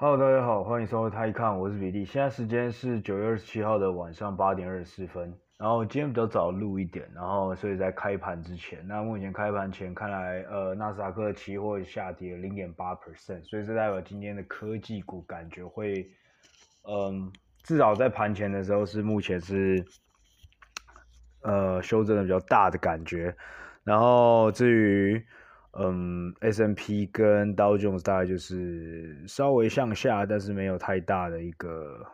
Hello，大家好，欢迎收看，看，我是比利。现在时间是九月二十七号的晚上八点二十四分。然后今天比较早录一点，然后所以在开盘之前，那目前开盘前看来，呃，纳斯达克期货下跌零点八 percent，所以这代表今天的科技股感觉会，嗯，至少在盘前的时候是目前是，呃，修正的比较大的感觉。然后至于，嗯，S&P 跟 Dow Jones 大概就是稍微向下，但是没有太大的一个，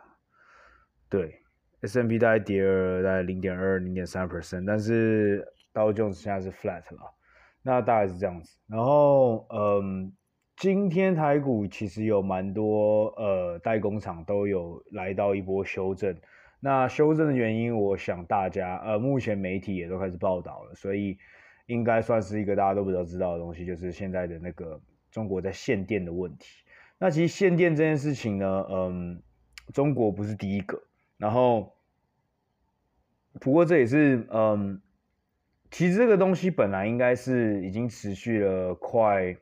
对。S&P 大概跌了大概零点二、零点三 percent，但是道琼斯现在是 flat 了，那大概是这样子。然后，嗯，今天台股其实有蛮多呃代工厂都有来到一波修正。那修正的原因，我想大家呃目前媒体也都开始报道了，所以应该算是一个大家都比较知道的东西，就是现在的那个中国在限电的问题。那其实限电这件事情呢，嗯，中国不是第一个，然后。不过这也是，嗯，其实这个东西本来应该是已经持续了快，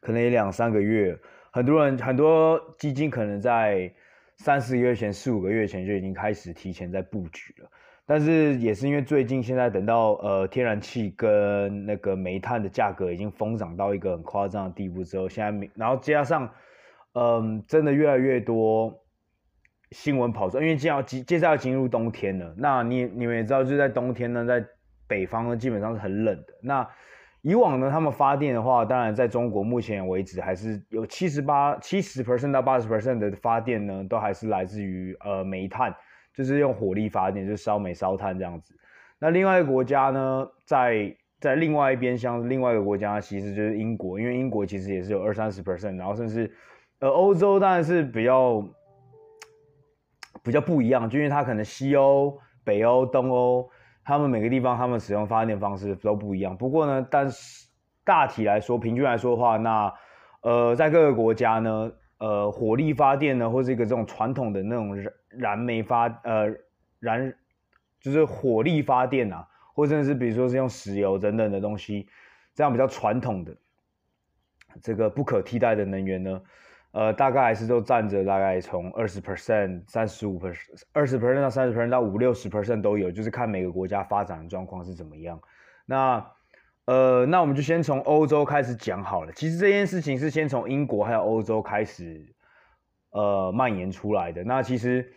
可能也两三个月。很多人很多基金可能在三四个月前、四五个月前就已经开始提前在布局了。但是也是因为最近现在等到呃天然气跟那个煤炭的价格已经疯涨到一个很夸张的地步之后，现在然后加上，嗯，真的越来越多。新闻跑出，因为接要接接下来要进入冬天了。那你你们也知道，就在冬天呢，在北方呢，基本上是很冷的。那以往呢，他们发电的话，当然在中国目前为止还是有七十八七十 percent 到八十 percent 的发电呢，都还是来自于呃煤炭，就是用火力发电，就是烧煤烧炭这样子。那另外一个国家呢，在在另外一边，像另外一个国家，其实就是英国，因为英国其实也是有二三十 percent，然后甚至呃欧洲当然是比较。比较不一样，就因为它可能西欧、北欧、东欧，他们每个地方他们使用发电方式都不一样。不过呢，但是大体来说，平均来说的话，那呃，在各个国家呢，呃，火力发电呢，或是一个这种传统的那种燃煤发呃燃，就是火力发电啊，或者是比如说是用石油等等的东西，这样比较传统的这个不可替代的能源呢。呃，大概还是都占着大概从二十 percent、三十五 percent、二十 percent 到三十 percent 到五六十 percent 都有，就是看每个国家发展的状况是怎么样。那呃，那我们就先从欧洲开始讲好了。其实这件事情是先从英国还有欧洲开始呃蔓延出来的。那其实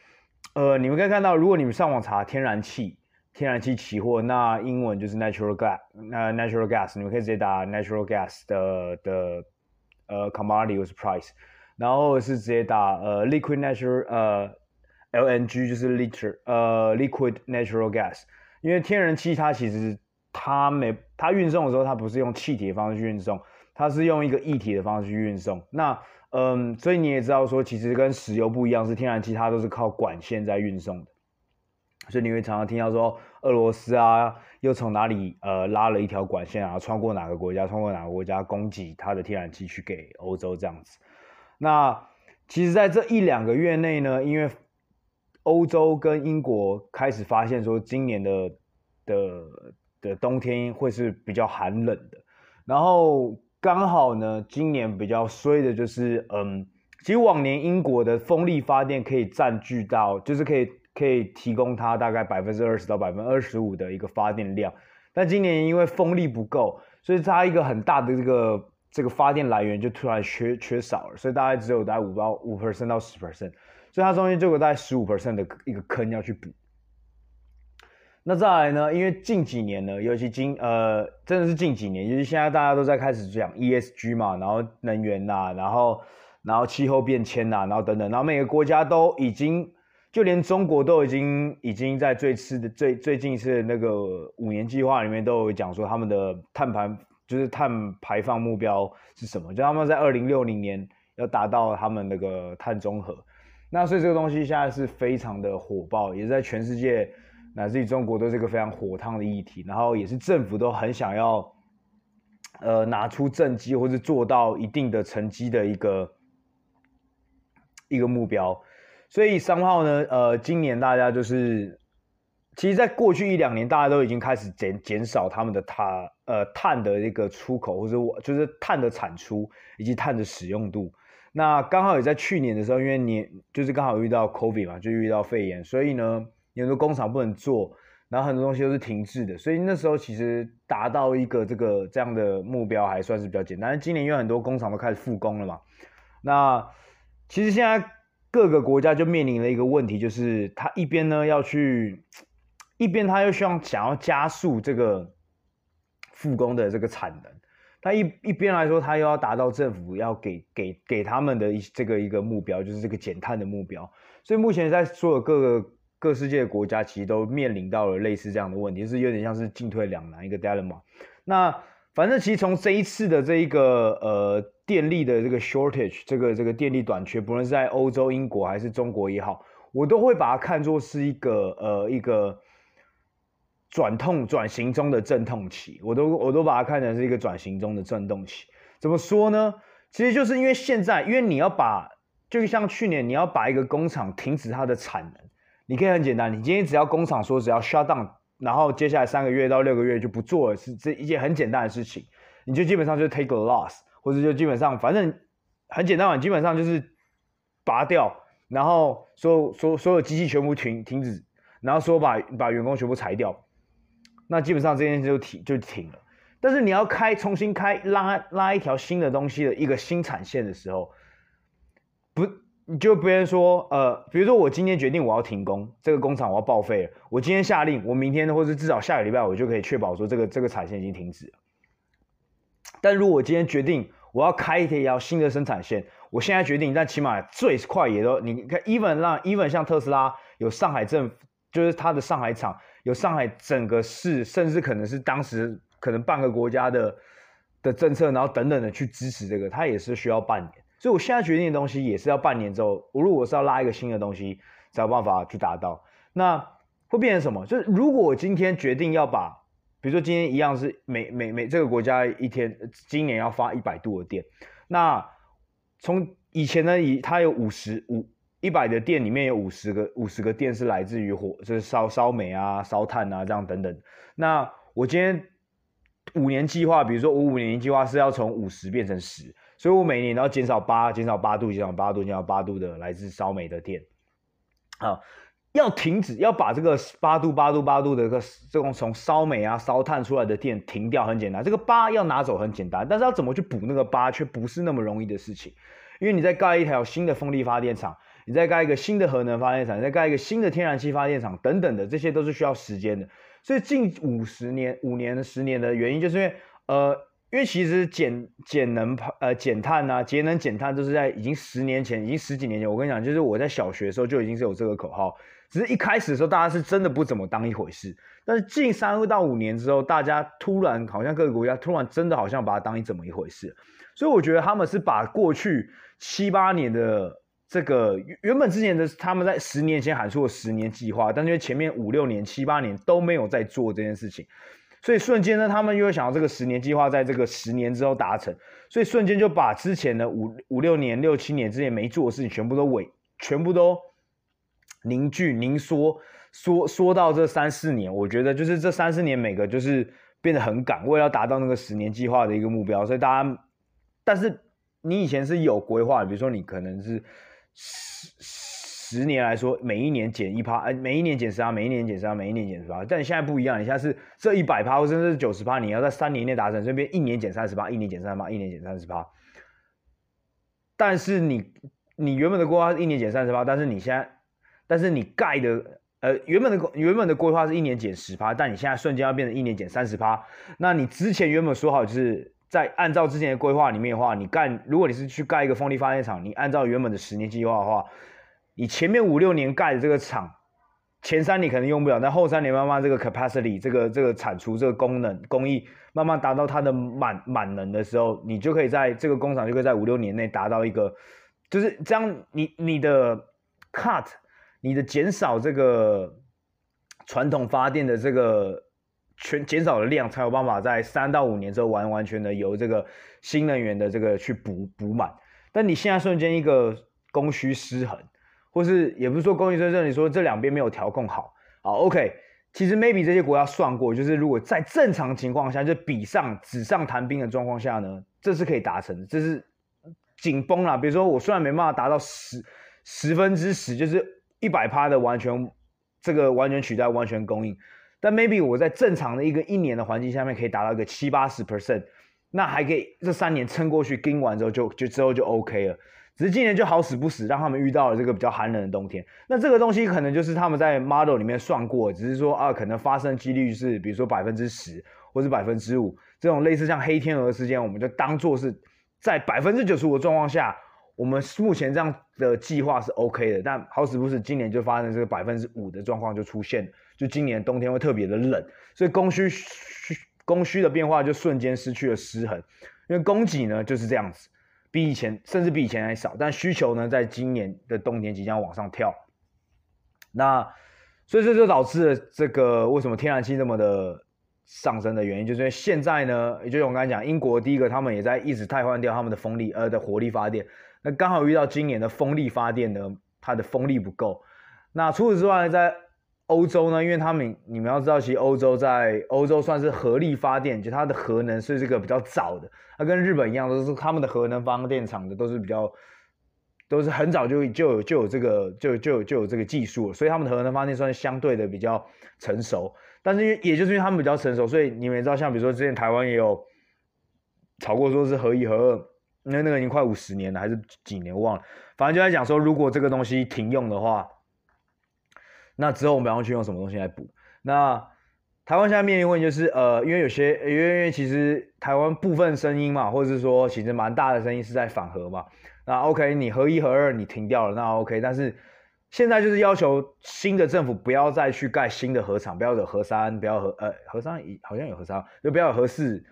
呃，你们可以看到，如果你们上网查天然气、天然气期货，那英文就是 natural gas，那 natural gas，你们可以直接打 natural gas 的的呃 commodity price。然后是直接打呃 liquid natural 呃 LNG 就是 liter 呃 liquid natural gas，因为天然气它其实它没它运送的时候它不是用气体的方式去运送，它是用一个液体的方式去运送。那嗯，所以你也知道说，其实跟石油不一样，是天然气它都是靠管线在运送的。所以你会常常听到说，俄罗斯啊又从哪里呃拉了一条管线啊，穿过哪个国家，穿过哪个国家供给它的天然气去给欧洲这样子。那其实，在这一两个月内呢，因为欧洲跟英国开始发现说，今年的的的冬天会是比较寒冷的，然后刚好呢，今年比较衰的就是，嗯，其实往年英国的风力发电可以占据到，就是可以可以提供它大概百分之二十到百分之二十五的一个发电量，但今年因为风力不够，所以它一个很大的这个。这个发电来源就突然缺缺少了，所以大概只有大概五到五 percent 到十 percent，所以它中间就有大概十五 percent 的一个坑要去补。那再来呢？因为近几年呢，尤其今呃真的是近几年，尤其现在大家都在开始讲 ESG 嘛，然后能源呐、然后然后气候变迁呐、然后等等，然后每个国家都已经，就连中国都已经已经在最次的最最近一次的那个五年计划里面都有讲说他们的碳盘。就是碳排放目标是什么？就他们在二零六零年要达到他们那个碳中和，那所以这个东西现在是非常的火爆，也是在全世界乃至于中国都是一个非常火烫的议题，然后也是政府都很想要，呃，拿出政绩或者做到一定的成绩的一个一个目标，所以三号呢，呃，今年大家就是。其实，在过去一两年，大家都已经开始减减少他们的碳呃碳的一个出口，或者我就是碳的产出以及碳的使用度。那刚好也在去年的时候，因为年就是刚好遇到 COVID 嘛，就遇到肺炎，所以呢，有很多工厂不能做，然后很多东西都是停滞的，所以那时候其实达到一个这个这样的目标还算是比较简单。今年因为很多工厂都开始复工了嘛，那其实现在各个国家就面临了一个问题，就是他一边呢要去，一边他又希望想要加速这个复工的这个产能。他一一边来说，他又要达到政府要给给给他们的一这个一个目标，就是这个减碳的目标。所以目前在所有各个各世界的国家，其实都面临到了类似这样的问题，是有点像是进退两难一个 dilemma。那反正其实从这一次的这一个呃电力的这个 shortage，这个这个电力短缺，不论是在欧洲、英国还是中国也好，我都会把它看作是一个呃一个。转痛转型中的阵痛期，我都我都把它看成是一个转型中的阵痛期。怎么说呢？其实就是因为现在，因为你要把，就像去年你要把一个工厂停止它的产能，你可以很简单，你今天只要工厂说只要 shut down，然后接下来三个月到六个月就不做了，是这一件很简单的事情，你就基本上就 take a loss，或者就基本上反正很简单嘛，基本上就是拔掉，然后所有所所有机器全部停停止，然后说把把员工全部裁掉。那基本上这件事就停就停了，但是你要开重新开拉拉一条新的东西的一个新产线的时候，不你就别人说呃，比如说我今天决定我要停工，这个工厂我要报废了，我今天下令，我明天或者至少下个礼拜我就可以确保说这个这个产线已经停止了。但如果我今天决定我要开一条新的生产线，我现在决定，但起码最快也都你看，even 让 even 像特斯拉有上海政府，就是它的上海厂。有上海整个市，甚至可能是当时可能半个国家的的政策，然后等等的去支持这个，它也是需要半年。所以我现在决定的东西也是要半年之后，我如果是要拉一个新的东西，才有办法去达到。那会变成什么？就是如果我今天决定要把，比如说今天一样是每每每这个国家一天今年要发一百度的电，那从以前呢，以它有五十五。一百的电里面有五十个，五十个电是来自于火，就是烧烧煤啊、烧炭啊这样等等。那我今天五年计划，比如说我五年计划是要从五十变成十，所以我每年都要减少八，减少八度，减少八度，减少八度的来自烧煤的电。啊，要停止，要把这个八度、八度、八度的这个这种从烧煤啊、烧炭出来的电停掉，很简单。这个八要拿走很简单，但是要怎么去补那个八，却不是那么容易的事情，因为你在盖一条新的风力发电厂。你再盖一个新的核能发电厂，你再盖一个新的天然气发电厂，等等的，这些都是需要时间的。所以近五十年、五年、十年的原因，就是因为，呃，因为其实减减能、呃减碳啊、节能减碳，都是在已经十年前、已经十几年前。我跟你讲，就是我在小学的时候就已经是有这个口号，只是一开始的时候大家是真的不怎么当一回事。但是近三到五年之后，大家突然好像各个国家突然真的好像把它当一怎么一回事。所以我觉得他们是把过去七八年的。这个原本之前的他们在十年前喊出了十年计划，但因为前面五六年、七八年都没有在做这件事情，所以瞬间呢，他们又想要这个十年计划在这个十年之后达成，所以瞬间就把之前的五五六年、六七年之前没做的事情全部都尾，全部都凝聚凝缩缩缩到这三四年。我觉得就是这三四年每个就是变得很赶，为了要达到那个十年计划的一个目标，所以大家，但是你以前是有规划，比如说你可能是。十十年来说，每一年减一趴，哎，每一年减十趴，每一年减十趴，每一年减十趴。但你现在不一样，你现在是这一百趴，或者是九十趴，你要在三年内达成，这边一年减三十趴，一年减三十趴，一年减三十趴。但是你你原本的规划是一年减三十趴，但是你现在，但是你盖的呃原本的原本的规划是一年减十趴，但你现在瞬间要变成一年减三十趴，那你之前原本说好就是。在按照之前的规划里面的话，你干，如果你是去盖一个风力发电厂，你按照原本的十年计划的话，你前面五六年盖的这个厂，前三年可能用不了，但后三年慢慢这个 capacity 这个这个产出这个功能工艺慢慢达到它的满满能的时候，你就可以在这个工厂就可以在五六年内达到一个，就是这样你，你的 cut，你的减少这个传统发电的这个。全减少的量才有办法在三到五年之后完完全的由这个新能源的这个去补补满。但你现在瞬间一个供需失衡，或是也不是说供需失衡，你说这两边没有调控好，好 OK。其实 maybe 这些国家算过，就是如果在正常情况下，就比上纸上谈兵的状况下呢，这是可以达成的，这是紧绷啦。比如说我虽然没办法达到十十分之十，就是一百趴的完全这个完全取代完全供应，但 maybe 我在正常的一个一年的环境下面可以达到一个七八十 percent，那还可以这三年撑过去，盯完之后就就之后就 OK 了。只是今年就好死不死，让他们遇到了这个比较寒冷的冬天。那这个东西可能就是他们在 model 里面算过，只是说啊，可能发生几率是比如说百分之十或是百分之五这种类似像黑天鹅事件，我们就当做是在百分之九十五的状况下，我们目前这样的计划是 OK 的。但好死不死，今年就发生这个百分之五的状况就出现，就今年冬天会特别的冷，所以供需需供需的变化就瞬间失去了失衡，因为供给呢就是这样子。比以前甚至比以前还少，但需求呢，在今年的冬天即将往上跳。那所以这就导致了这个为什么天然气这么的上升的原因，就是因为现在呢，也就是我刚才讲，英国第一个他们也在一直汰换掉他们的风力呃的火力发电，那刚好遇到今年的风力发电呢，它的风力不够。那除此之外，在欧洲呢，因为他们你们要知道，其实欧洲在欧洲算是核力发电，就它的核能是这个比较早的。它跟日本一样，都是他们的核能发电厂的都是比较，都是很早就就有就有这个就就有就有这个技术了，所以他们的核能发电算是相对的比较成熟。但是因为也就是因为他们比较成熟，所以你们也知道，像比如说之前台湾也有炒过说是核一核二，因为那个已经快五十年了，还是几年忘了，反正就在讲说，如果这个东西停用的话。那之后我们要去用什么东西来补？那台湾现在面临问题就是，呃，因为有些，因为因为其实台湾部分声音嘛，或者是说其实蛮大的声音是在反核嘛。那 OK，你核一核二你停掉了，那 OK，但是现在就是要求新的政府不要再去盖新的核厂，不要有核三，不要核呃核三好像有核三，就不要有核四，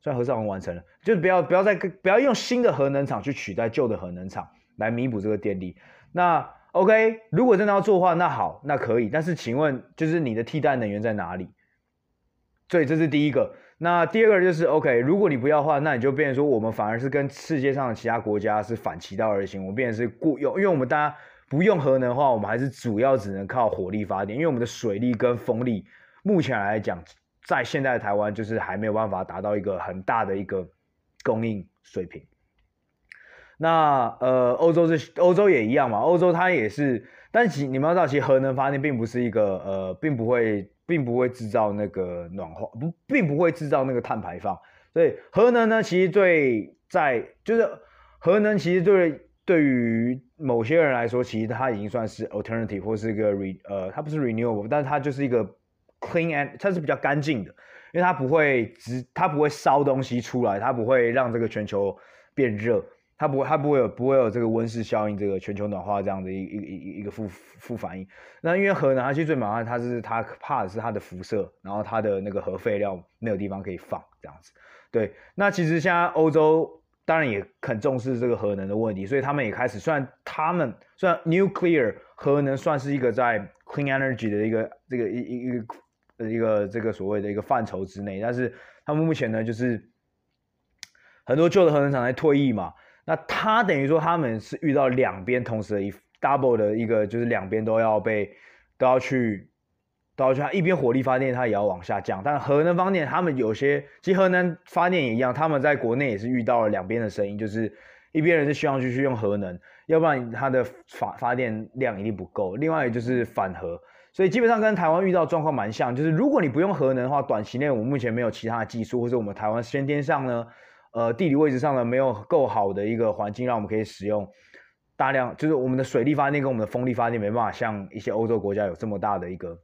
虽然核三我们完成了，就是不要不要再不要用新的核能厂去取代旧的核能厂来弥补这个电力。那 OK，如果真的要做的话，那好，那可以。但是请问，就是你的替代能源在哪里？所以这是第一个。那第二个就是 OK，如果你不要的话，那你就变成说，我们反而是跟世界上的其他国家是反其道而行。我们变成是雇用，因为我们大家不用核能的话，我们还是主要只能靠火力发电。因为我们的水力跟风力，目前来讲，在现在的台湾就是还没有办法达到一个很大的一个供应水平。那呃，欧洲是欧洲也一样嘛，欧洲它也是，但其你们要知道，其实核能发电并不是一个呃，并不会，并不会制造那个暖化，不，并不会制造那个碳排放。所以核能呢，其实对在就是核能，其实对对于某些人来说，其实它已经算是 alternative 或是一个 re 呃，它不是 renewable，但是它就是一个 clean and 它是比较干净的，因为它不会直，它不会烧东西出来，它不会让这个全球变热。它不会，它不会有，不会有这个温室效应，这个全球暖化这样的一一一一个负负反应。那因为核能，它其实最麻烦，它是它怕的是它的辐射，然后它的那个核废料没有地方可以放，这样子。对，那其实现在欧洲当然也很重视这个核能的问题，所以他们也开始，虽然他们虽然 nuclear 核能算是一个在 clean energy 的一个这个一一一个一个这个所谓的一个范畴之内，但是他们目前呢，就是很多旧的核能厂在退役嘛。那他等于说他们是遇到两边同时的一 double 的一个，就是两边都要被都要去都要去，一边火力发电它也要往下降，但核能方面他们有些，其实核能发电也一样，他们在国内也是遇到了两边的声音，就是一边人是希望继续用核能，要不然它的发发电量一定不够，另外就是反核，所以基本上跟台湾遇到状况蛮像，就是如果你不用核能的话，短期内我们目前没有其他的技术，或者我们台湾先天上呢。呃，地理位置上呢，没有够好的一个环境，让我们可以使用大量，就是我们的水力发电跟我们的风力发电没办法像一些欧洲国家有这么大的一个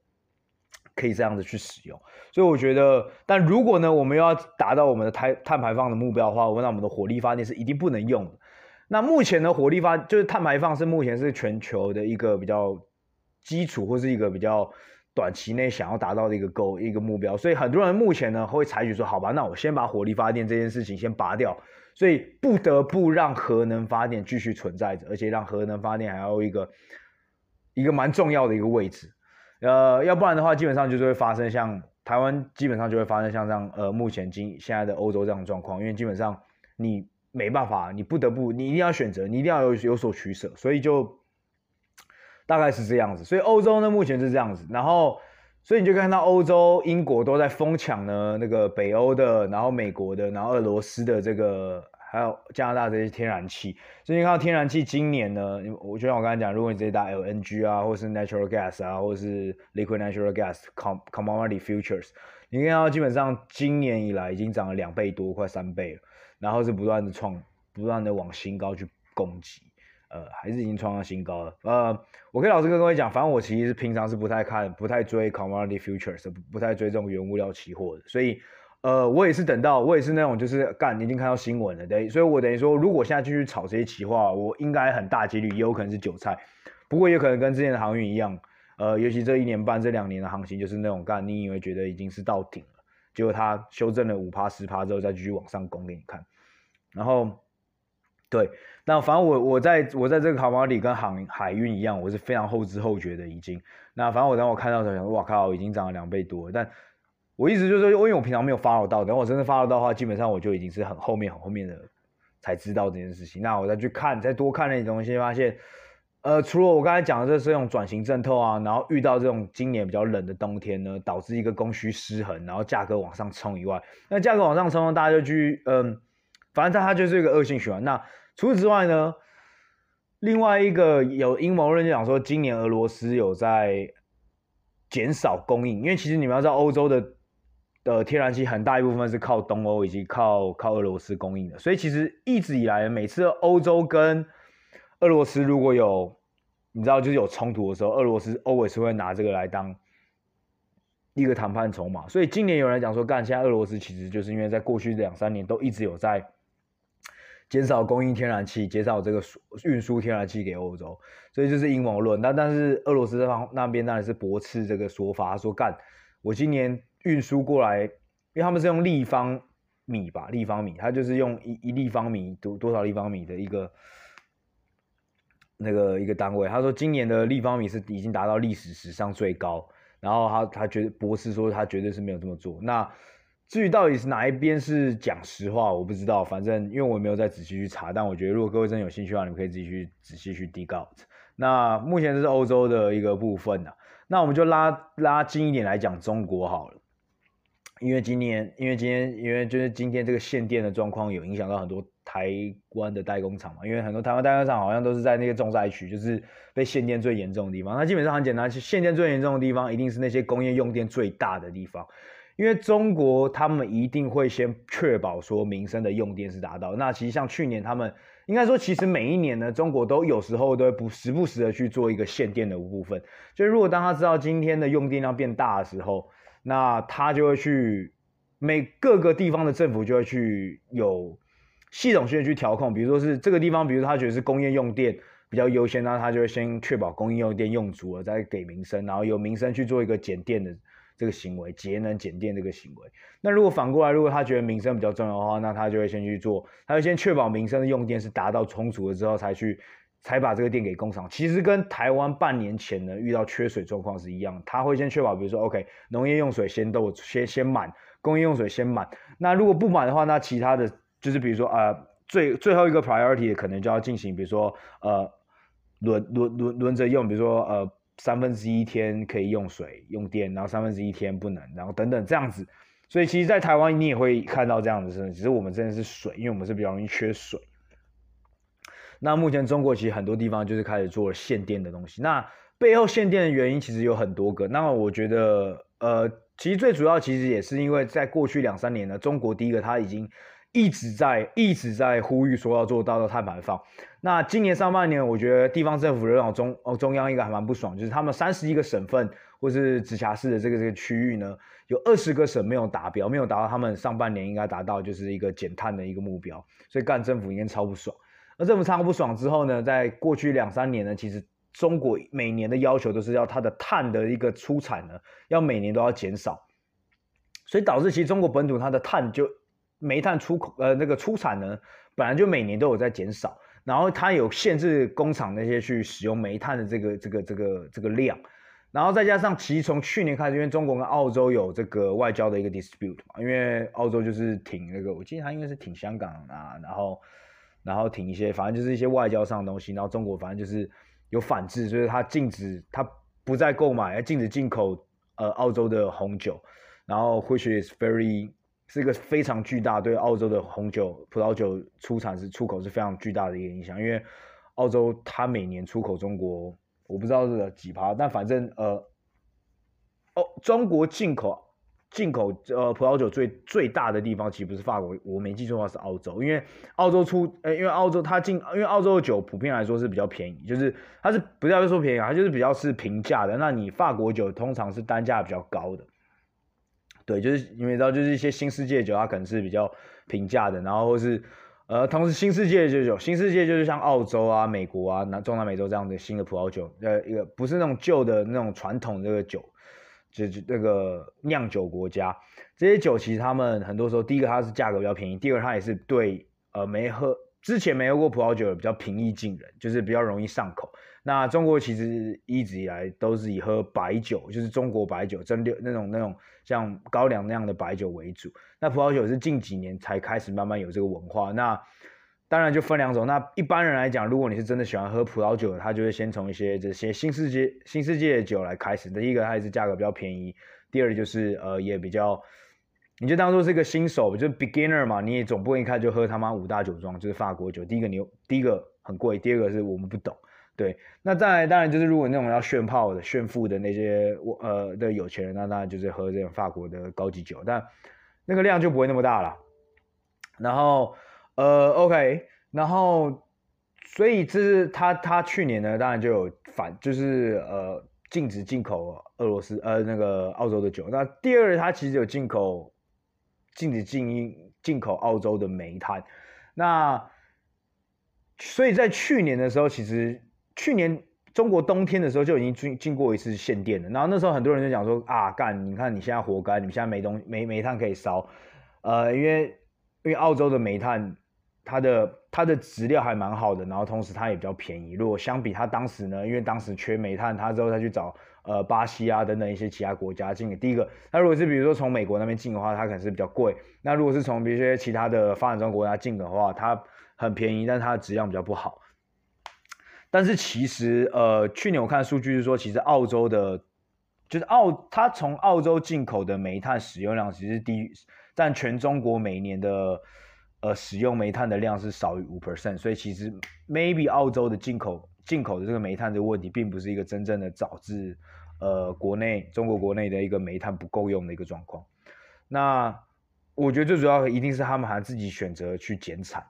可以这样子去使用。所以我觉得，但如果呢，我们要达到我们的碳碳排放的目标的话，我那我们的火力发电是一定不能用的。那目前的火力发就是碳排放是目前是全球的一个比较基础或是一个比较。短期内想要达到的一个 goal 一个目标，所以很多人目前呢会采取说，好吧，那我先把火力发电这件事情先拔掉，所以不得不让核能发电继续存在着，而且让核能发电还要一个一个蛮重要的一个位置，呃，要不然的话，基本上就是会发生像台湾基本上就会发生像这样，呃，目前今现在的欧洲这样状况，因为基本上你没办法，你不得不，你一定要选择，你一定要有有所取舍，所以就。大概是这样子，所以欧洲呢目前是这样子，然后所以你就看到欧洲、英国都在疯抢呢那个北欧的，然后美国的，然后俄罗斯的这个还有加拿大这些天然气。所以你看到天然气今年呢，我就像我刚才讲，如果你直接打 LNG 啊，或是 natural gas 啊，或是 liquid natural gas commodity futures，你看到基本上今年以来已经涨了两倍多，快三倍了，然后是不断的创，不断的往新高去攻击。呃，还是已经创下新高了。呃，我可以老实跟各位讲，反正我其实平常是不太看、不太追 commodity futures，不不太追这种原物料期货的。所以，呃，我也是等到我也是那种就是干，已经看到新闻了，所以我等于说，如果现在继续炒这些期货，我应该很大几率也有可能是韭菜。不过也可能跟之前的航运一样，呃，尤其这一年半、这两年的行情，就是那种干，你以为觉得已经是到顶了，结果它修正了五趴、十趴之后，再继续往上攻给你看，然后。对，那反正我我在我在这个卡马里跟航海运一样，我是非常后知后觉的已经。那反正我当我看到的时候想说，哇靠，已经涨了两倍多。但我意思就是说，因为我平常没有 follow 到，等我真的 follow 到的话，基本上我就已经是很后面很后面的才知道这件事情。那我再去看，再多看那些东西，发现，呃，除了我刚才讲的这这种转型正透啊，然后遇到这种今年比较冷的冬天呢，导致一个供需失衡，然后价格往上冲以外，那价格往上冲，大家就去嗯，反正它就是一个恶性循环。那除此之外呢，另外一个有阴谋论就讲说，今年俄罗斯有在减少供应，因为其实你们要知道，欧洲的的天然气很大一部分是靠东欧以及靠靠俄罗斯供应的，所以其实一直以来，每次欧洲跟俄罗斯如果有你知道就是有冲突的时候，俄罗斯 always 会拿这个来当一个谈判筹码。所以今年有人讲说，干，现在俄罗斯其实就是因为在过去两三年都一直有在。减少供应天然气，减少这个运输天然气给欧洲，所以就是阴谋论。但但是俄罗斯方那边当然是驳斥这个说法，说干，我今年运输过来，因为他们是用立方米吧，立方米，他就是用一一立方米多多少立方米的一个那个一个单位。他说今年的立方米是已经达到历史史上最高，然后他他觉得驳斥说他绝对是没有这么做。那至于到底是哪一边是讲实话，我不知道。反正因为我没有再仔细去查，但我觉得如果各位真的有兴趣的话，你们可以自己去仔细去 dig out。那目前这是欧洲的一个部分啊，那我们就拉拉近一点来讲中国好了。因为今年，因为今天，因为就是今天这个限电的状况有影响到很多台湾的代工厂嘛。因为很多台湾代工厂好像都是在那个重灾区，就是被限电最严重的地方。那基本上很简单，限电最严重的地方一定是那些工业用电最大的地方。因为中国他们一定会先确保说民生的用电是达到。那其实像去年他们应该说，其实每一年呢，中国都有时候都会不时不时的去做一个限电的部分。就如果当他知道今天的用电量变大的时候，那他就会去每各个地方的政府就会去有系统性的去调控。比如说是这个地方，比如他觉得是工业用电比较优先，那他就会先确保工业用电用足了，再给民生，然后由民生去做一个减电的。这个行为节能减电这个行为，那如果反过来，如果他觉得民生比较重要的话，那他就会先去做，他会先确保民生的用电是达到充足了之后，才去才把这个电给工厂。其实跟台湾半年前呢遇到缺水状况是一样，他会先确保，比如说 OK，农业用水先都先先满，工业用水先满。那如果不满的话，那其他的就是比如说呃最最后一个 priority 可能就要进行，比如说呃轮轮轮轮着用，比如说呃。三分之一天可以用水用电，然后三分之一天不能，然后等等这样子。所以其实，在台湾你也会看到这样的事情，只是我们真的是水，因为我们是比较容易缺水。那目前中国其实很多地方就是开始做了限电的东西。那背后限电的原因其实有很多个。那我觉得，呃，其实最主要其实也是因为在过去两三年呢，中国第一个它已经。一直在一直在呼吁说要做到碳排放。那今年上半年，我觉得地方政府的让中哦中央应该还蛮不爽，就是他们三十一个省份或是直辖市的这个这个区域呢，有二十个省没有达标，没有达到他们上半年应该达到就是一个减碳的一个目标，所以干政府应该超不爽。那政府超不爽之后呢，在过去两三年呢，其实中国每年的要求都是要它的碳的一个出产呢，要每年都要减少，所以导致其实中国本土它的碳就。煤炭出口呃那个出产呢，本来就每年都有在减少，然后它有限制工厂那些去使用煤炭的这个这个这个这个量，然后再加上其实从去年开始，因为中国跟澳洲有这个外交的一个 dispute 嘛，因为澳洲就是挺那个，我记得他应该是挺香港啊，然后然后挺一些，反正就是一些外交上的东西，然后中国反正就是有反制，就是它禁止它不再购买，禁止进口呃澳洲的红酒，然后 which is very 是一个非常巨大，对澳洲的红酒、葡萄酒出产是出口是非常巨大的一个影响，因为澳洲它每年出口中国，我不知道是几趴，但反正呃，哦，中国进口进口呃葡萄酒最最大的地方其实不是法国，我没记错的话是澳洲，因为澳洲出呃，因为澳洲它进，因为澳洲的酒普遍来说是比较便宜，就是它是不要说便宜啊，它就是比较是平价的，那你法国酒通常是单价比较高的。对，就是因为知道，就是一些新世界酒，它可能是比较平价的，然后或是，呃，同时新世界的酒，新世界就是像澳洲啊、美国啊、南中南美洲这样的新的葡萄酒，呃，一个不是那种旧的那种传统这个酒，就是那个酿酒国家，这些酒其实他们很多时候，第一个它是价格比较便宜，第二它也是对呃没喝之前没喝过葡萄酒的比较平易近人，就是比较容易上口。那中国其实一直以来都是以喝白酒，就是中国白酒蒸馏那种那种像高粱那样的白酒为主。那葡萄酒是近几年才开始慢慢有这个文化。那当然就分两种。那一般人来讲，如果你是真的喜欢喝葡萄酒，他就会先从一些这些新世界新世界的酒来开始。第一个它也是价格比较便宜，第二就是呃也比较，你就当做是一个新手，就是 beginner 嘛，你也总不能一开始就喝他妈五大酒庄，就是法国酒。第一个你第一个很贵，第二个是我们不懂。对，那再来当然就是如果那种要炫炮的、炫富的那些我呃的有钱人，那当然就是喝这种法国的高级酒，但那个量就不会那么大了。然后呃，OK，然后所以这是他他去年呢，当然就有反就是呃禁止进口俄罗斯呃那个澳洲的酒。那第二，他其实有进口禁止进进口澳洲的煤炭。那所以在去年的时候，其实。去年中国冬天的时候就已经经经过一次限电了，然后那时候很多人就讲说啊，干，你看你现在活该，你们现在没东没煤炭可以烧，呃，因为因为澳洲的煤炭它的它的质量还蛮好的，然后同时它也比较便宜。如果相比它当时呢，因为当时缺煤炭，它之后再去找呃巴西啊等等一些其他国家进。第一个，它如果是比如说从美国那边进的话，它可能是比较贵。那如果是从比如说其他的发展中国家进的话，它很便宜，但是它的质量比较不好。但是其实，呃，去年我看数据是说，其实澳洲的，就是澳，它从澳洲进口的煤炭使用量其实低于，但全中国每年的，呃，使用煤炭的量是少于五 percent，所以其实 maybe 澳洲的进口进口的这个煤炭的问题，并不是一个真正的导致，呃，国内中国国内的一个煤炭不够用的一个状况。那我觉得最主要一定是他们还自己选择去减产。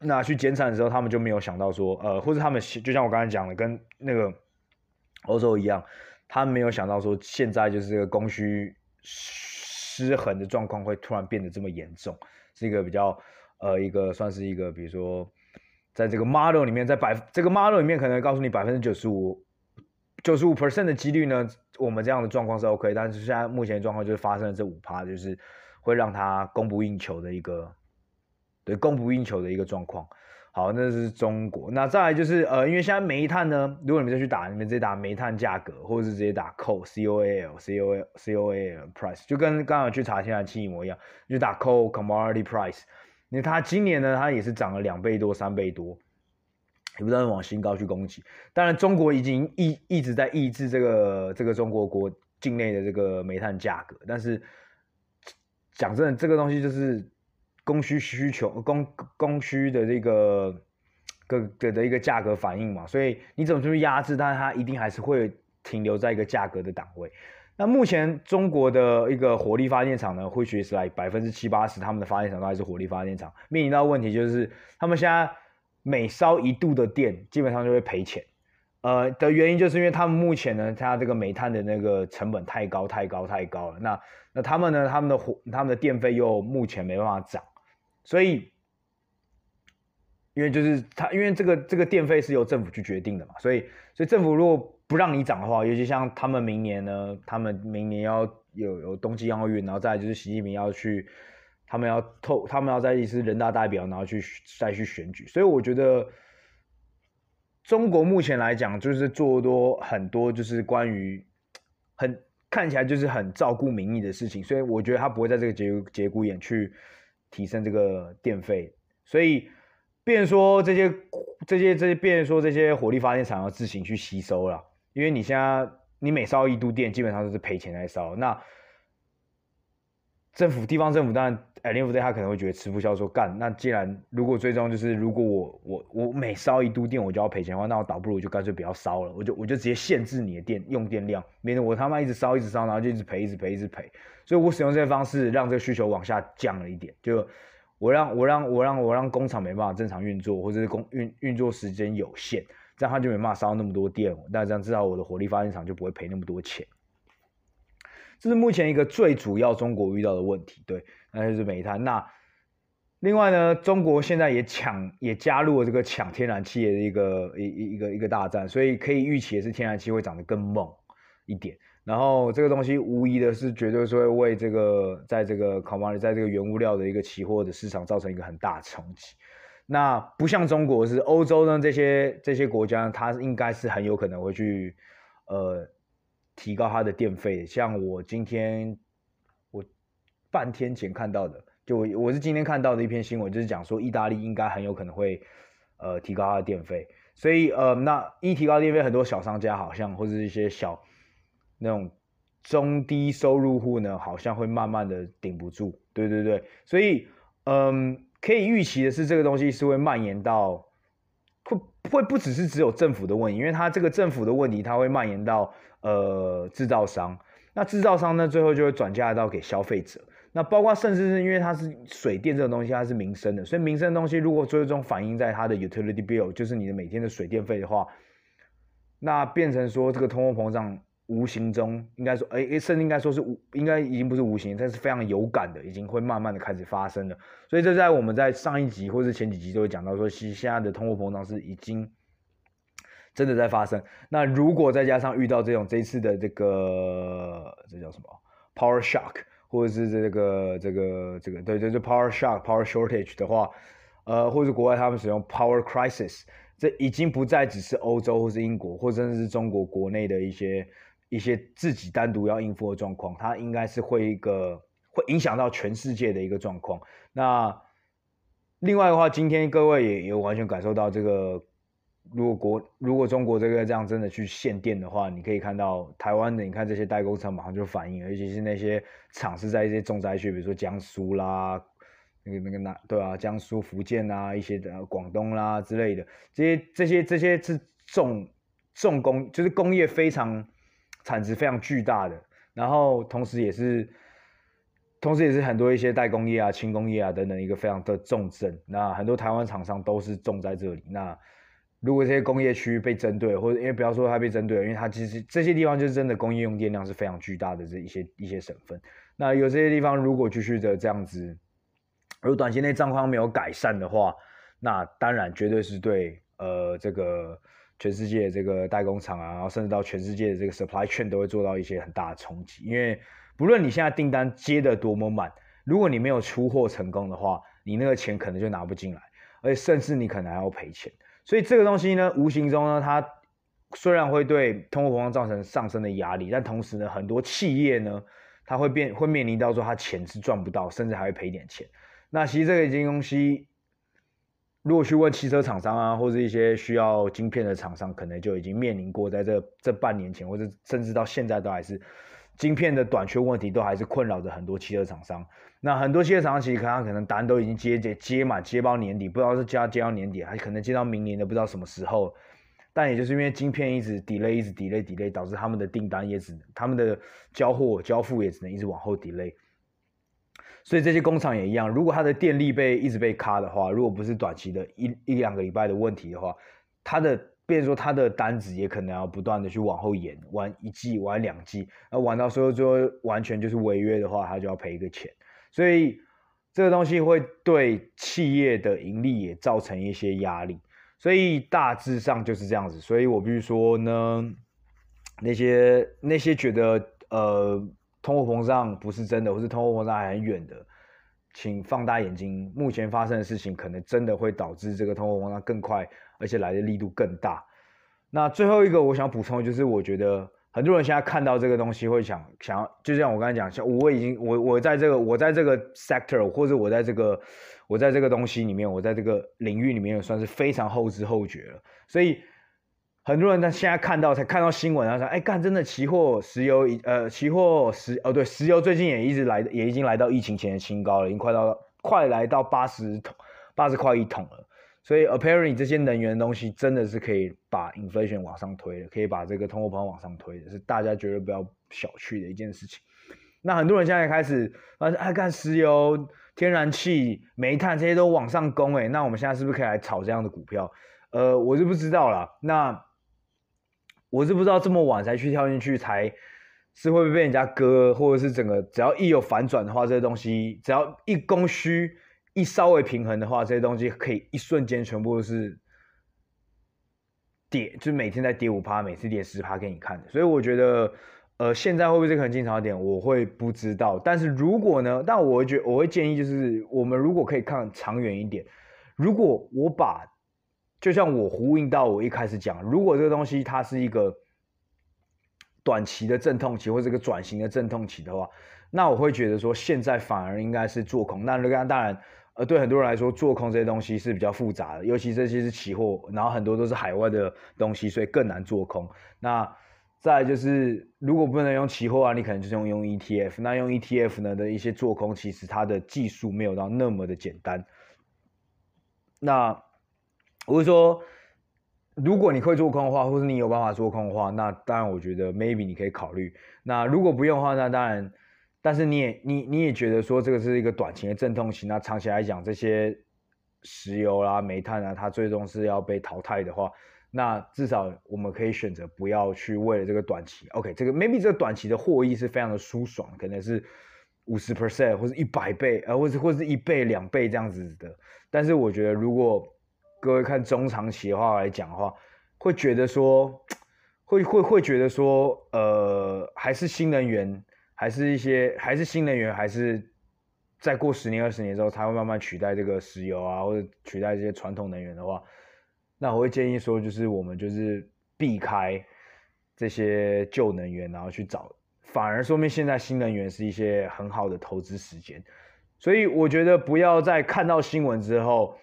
那去减产的时候，他们就没有想到说，呃，或者他们就像我刚才讲的，跟那个欧洲一样，他们没有想到说，现在就是这个供需失衡的状况会突然变得这么严重，是一个比较呃一个算是一个，比如说在这个 model 里面，在百这个 model 里面可能告诉你百分之九十五九十五 percent 的几率呢，我们这样的状况是 OK，但是现在目前状况就是发生了这五趴，就是会让它供不应求的一个。对，供不应求的一个状况。好，那是中国。那再来就是呃，因为现在煤炭呢，如果你们再去打，你们直接打煤炭价格，或者是直接打 coal，c o a l，c o a c o a l price，就跟刚刚去查天然气一模一样，就打 coal commodity price。那它今年呢，它也是涨了两倍多、三倍多，也不知道往新高去攻击。当然，中国已经一一直在抑制这个这个中国国境内的这个煤炭价格。但是讲真的，这个东西就是。供需需求，供供需的这个个个的一个价格反应嘛，所以你怎么去压制，但它一定还是会停留在一个价格的档位。那目前中国的一个火力发电厂呢，会学是来百分之七八十，他们的发电厂都还是火力发电厂，面临到问题就是，他们现在每烧一度的电，基本上就会赔钱。呃，的原因就是因为他们目前呢，它这个煤炭的那个成本太高太高太高了。那那他们呢，他们的火，他们的电费又目前没办法涨。所以，因为就是他，因为这个这个电费是由政府去决定的嘛，所以所以政府如果不让你涨的话，尤其像他们明年呢，他们明年要有有冬季奥运，然后再就是习近平要去，他们要透，他们要在一次人大代表，然后去再去选举，所以我觉得中国目前来讲就是做多很多就是关于很看起来就是很照顾民意的事情，所以我觉得他不会在这个节节骨眼去。提升这个电费，所以，变说这些这些这些，变说这些火力发电厂要自行去吸收了，因为你现在你每烧一度电，基本上都是赔钱在烧。那政府地方政府当然 at the end of the day 他可能会觉得吃不消，说干，那既然如果最终就是如果我我我每烧一度电我就要赔钱的话，那我倒不如就干脆不要烧了，我就我就直接限制你的电用电量，免得我他妈一直烧一直烧，然后就一直赔一直赔一直赔。所以我使用这些方式让这个需求往下降了一点，就我让我让我让我让工厂没办法正常运作，或者是工运运作时间有限，这样他就没办法烧那么多电，那这样至少我的火力发电厂就不会赔那么多钱。这是目前一个最主要中国遇到的问题，对，那就是煤炭。那另外呢，中国现在也抢，也加入了这个抢天然气的一个一一一个一个大战，所以可以预期的是天然气会涨得更猛一点。然后这个东西无疑的是绝对是会为这个在这个 c o m m o 在这个原物料的一个期货的市场造成一个很大的冲击。那不像中国是欧洲呢，这些这些国家，它应该是很有可能会去呃。提高它的电费，像我今天我半天前看到的，就我是今天看到的一篇新闻，就是讲说意大利应该很有可能会呃提高它的电费，所以呃那一提高电费，很多小商家好像或者是一些小那种中低收入户呢，好像会慢慢的顶不住，对对对，所以嗯、可以预期的是这个东西是会蔓延到会会不只是只有政府的问题，因为它这个政府的问题，它会蔓延到。呃，制造商，那制造商呢，最后就会转嫁到给消费者。那包括甚至是因为它是水电这种东西，它是民生的，所以民生的东西如果最终反映在它的 utility bill，就是你的每天的水电费的话，那变成说这个通货膨胀无形中应该说，哎，甚至应该说是无，应该已经不是无形，但是非常有感的，已经会慢慢的开始发生了。所以这在我们在上一集或者前几集都会讲到说，其实现在的通货膨胀是已经。真的在发生。那如果再加上遇到这种这次的这个这叫什么 power shock，或者是这个这个这个对对，就 power shock power shortage 的话，呃，或者国外他们使用 power crisis，这已经不再只是欧洲或是英国，或者甚至是中国国内的一些一些自己单独要应付的状况，它应该是会一个会影响到全世界的一个状况。那另外的话，今天各位也也完全感受到这个。如果国如果中国这个这样真的去限电的话，你可以看到台湾的，你看这些代工厂马上就反应，尤其是那些厂是在一些重灾区，比如说江苏啦，那个那个哪对啊，江苏、福建啊，一些的广东啦之类的，这些这些这些是重重工，就是工业非常产值非常巨大的，然后同时也是同时也是很多一些代工业啊、轻工业啊等等一个非常的重镇，那很多台湾厂商都是重在这里，那。如果这些工业区被针对，或者因为不要说它被针对，因为它其实这些地方就是真的工业用电量是非常巨大的这一些一些省份。那有这些地方如果继续的这样子，如果短期内状况没有改善的话，那当然绝对是对呃这个全世界的这个代工厂啊，然后甚至到全世界的这个 supply chain 都会做到一些很大的冲击。因为不论你现在订单接得多么满，如果你没有出货成功的话，你那个钱可能就拿不进来，而且甚至你可能还要赔钱。所以这个东西呢，无形中呢，它虽然会对通货膨胀造成上升的压力，但同时呢，很多企业呢，它会变会面临到说，它钱是赚不到，甚至还会赔点钱。那其实这个东西，如果去问汽车厂商啊，或者一些需要晶片的厂商，可能就已经面临过，在这这半年前，或者甚至到现在都还是晶片的短缺问题，都还是困扰着很多汽车厂商。那很多汽车厂商其实可能可能单都已经接接接满，接包年底，不知道是接接到年底，还可能接到明年的不知道什么时候。但也就是因为晶片一直 delay，一直 delay delay，导致他们的订单也只能，他们的交货交付也只能一直往后 delay。所以这些工厂也一样，如果它的电力被一直被卡的话，如果不是短期的一一两个礼拜的问题的话，它的，变成说它的单子也可能要不断的去往后延，晚一季，晚两季，那晚到时候就完全就是违约的话，他就要赔一个钱。所以这个东西会对企业的盈利也造成一些压力，所以大致上就是这样子。所以我必须说呢，那些那些觉得呃通货膨胀不是真的，或是通货膨胀还很远的，请放大眼睛，目前发生的事情可能真的会导致这个通货膨胀更快，而且来的力度更大。那最后一个我想补充的就是，我觉得。很多人现在看到这个东西会想想要，就像我刚才讲，像我已经我我在这个我在这个 sector 或者我在这个我在这个东西里面，我在这个领域里面算是非常后知后觉了。所以很多人在现在看到才看到新闻，然后说，哎，干，真的期货石油呃，期货石哦对，石油最近也一直来，也已经来到疫情前的新高了，已经快到快来到八十桶，八十块一桶了。所以 apparently 这些能源的东西真的是可以把 inflation 往上推的，可以把这个通货膨胀往上推的，是大家绝对不要小觑的一件事情。那很多人现在开始啊，爱干石油、天然气、煤炭这些都往上攻，诶，那我们现在是不是可以来炒这样的股票？呃，我是不知道啦。那我是不知道这么晚才去跳进去，才是会不会被人家割，或者是整个只要一有反转的话，这些东西只要一供需一稍微平衡的话，这些东西可以一瞬间全部都是跌，就是每天在跌五趴，每次跌十趴给你看的。所以我觉得，呃，现在会不会这个很进场点，我会不知道。但是如果呢，但我会觉我会建议，就是我们如果可以看长远一点，如果我把就像我呼应到我一开始讲，如果这个东西它是一个短期的阵痛期，或者一个转型的阵痛期的话，那我会觉得说现在反而应该是做空。那当然，呃，对很多人来说，做空这些东西是比较复杂的，尤其这些是期货，然后很多都是海外的东西，所以更难做空。那再就是，如果不能用期货啊，你可能就是用用 ETF。那用 ETF 呢的一些做空，其实它的技术没有到那么的简单。那我是说，如果你会做空的话，或是你有办法做空的话，那当然我觉得 maybe 你可以考虑。那如果不用的话，那当然，但是你也你你也觉得说这个是一个短期的阵痛期，那长期来讲这些石油啦、煤炭啊，它最终是要被淘汰的话，那至少我们可以选择不要去为了这个短期。OK，这个 maybe 这个短期的获益是非常的舒爽，可能是五十 percent 或者一百倍，呃，或者或者是一倍、两倍这样子的。但是我觉得如果各位看中长期的话来讲的话，会觉得说，会会会觉得说，呃，还是新能源，还是一些，还是新能源，还是再过十年二十年之后，才会慢慢取代这个石油啊，或者取代这些传统能源的话，那我会建议说，就是我们就是避开这些旧能源，然后去找，反而说明现在新能源是一些很好的投资时间。所以我觉得不要在看到新闻之后。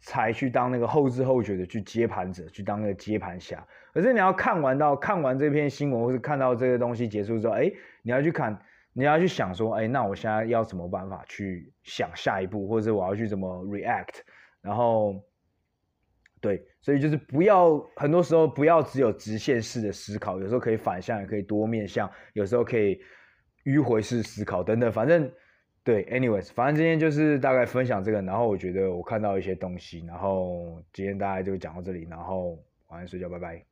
才去当那个后知后觉的去接盘者，去当那个接盘侠。可是你要看完到看完这篇新闻，或是看到这个东西结束之后，哎，你要去看，你要去想说，哎，那我现在要什么办法去想下一步，或者是我要去怎么 react？然后，对，所以就是不要很多时候不要只有直线式的思考，有时候可以反向，也可以多面向，有时候可以迂回式思考等等，反正。对，anyways，反正今天就是大概分享这个，然后我觉得我看到一些东西，然后今天大概就讲到这里，然后晚安睡觉，拜拜。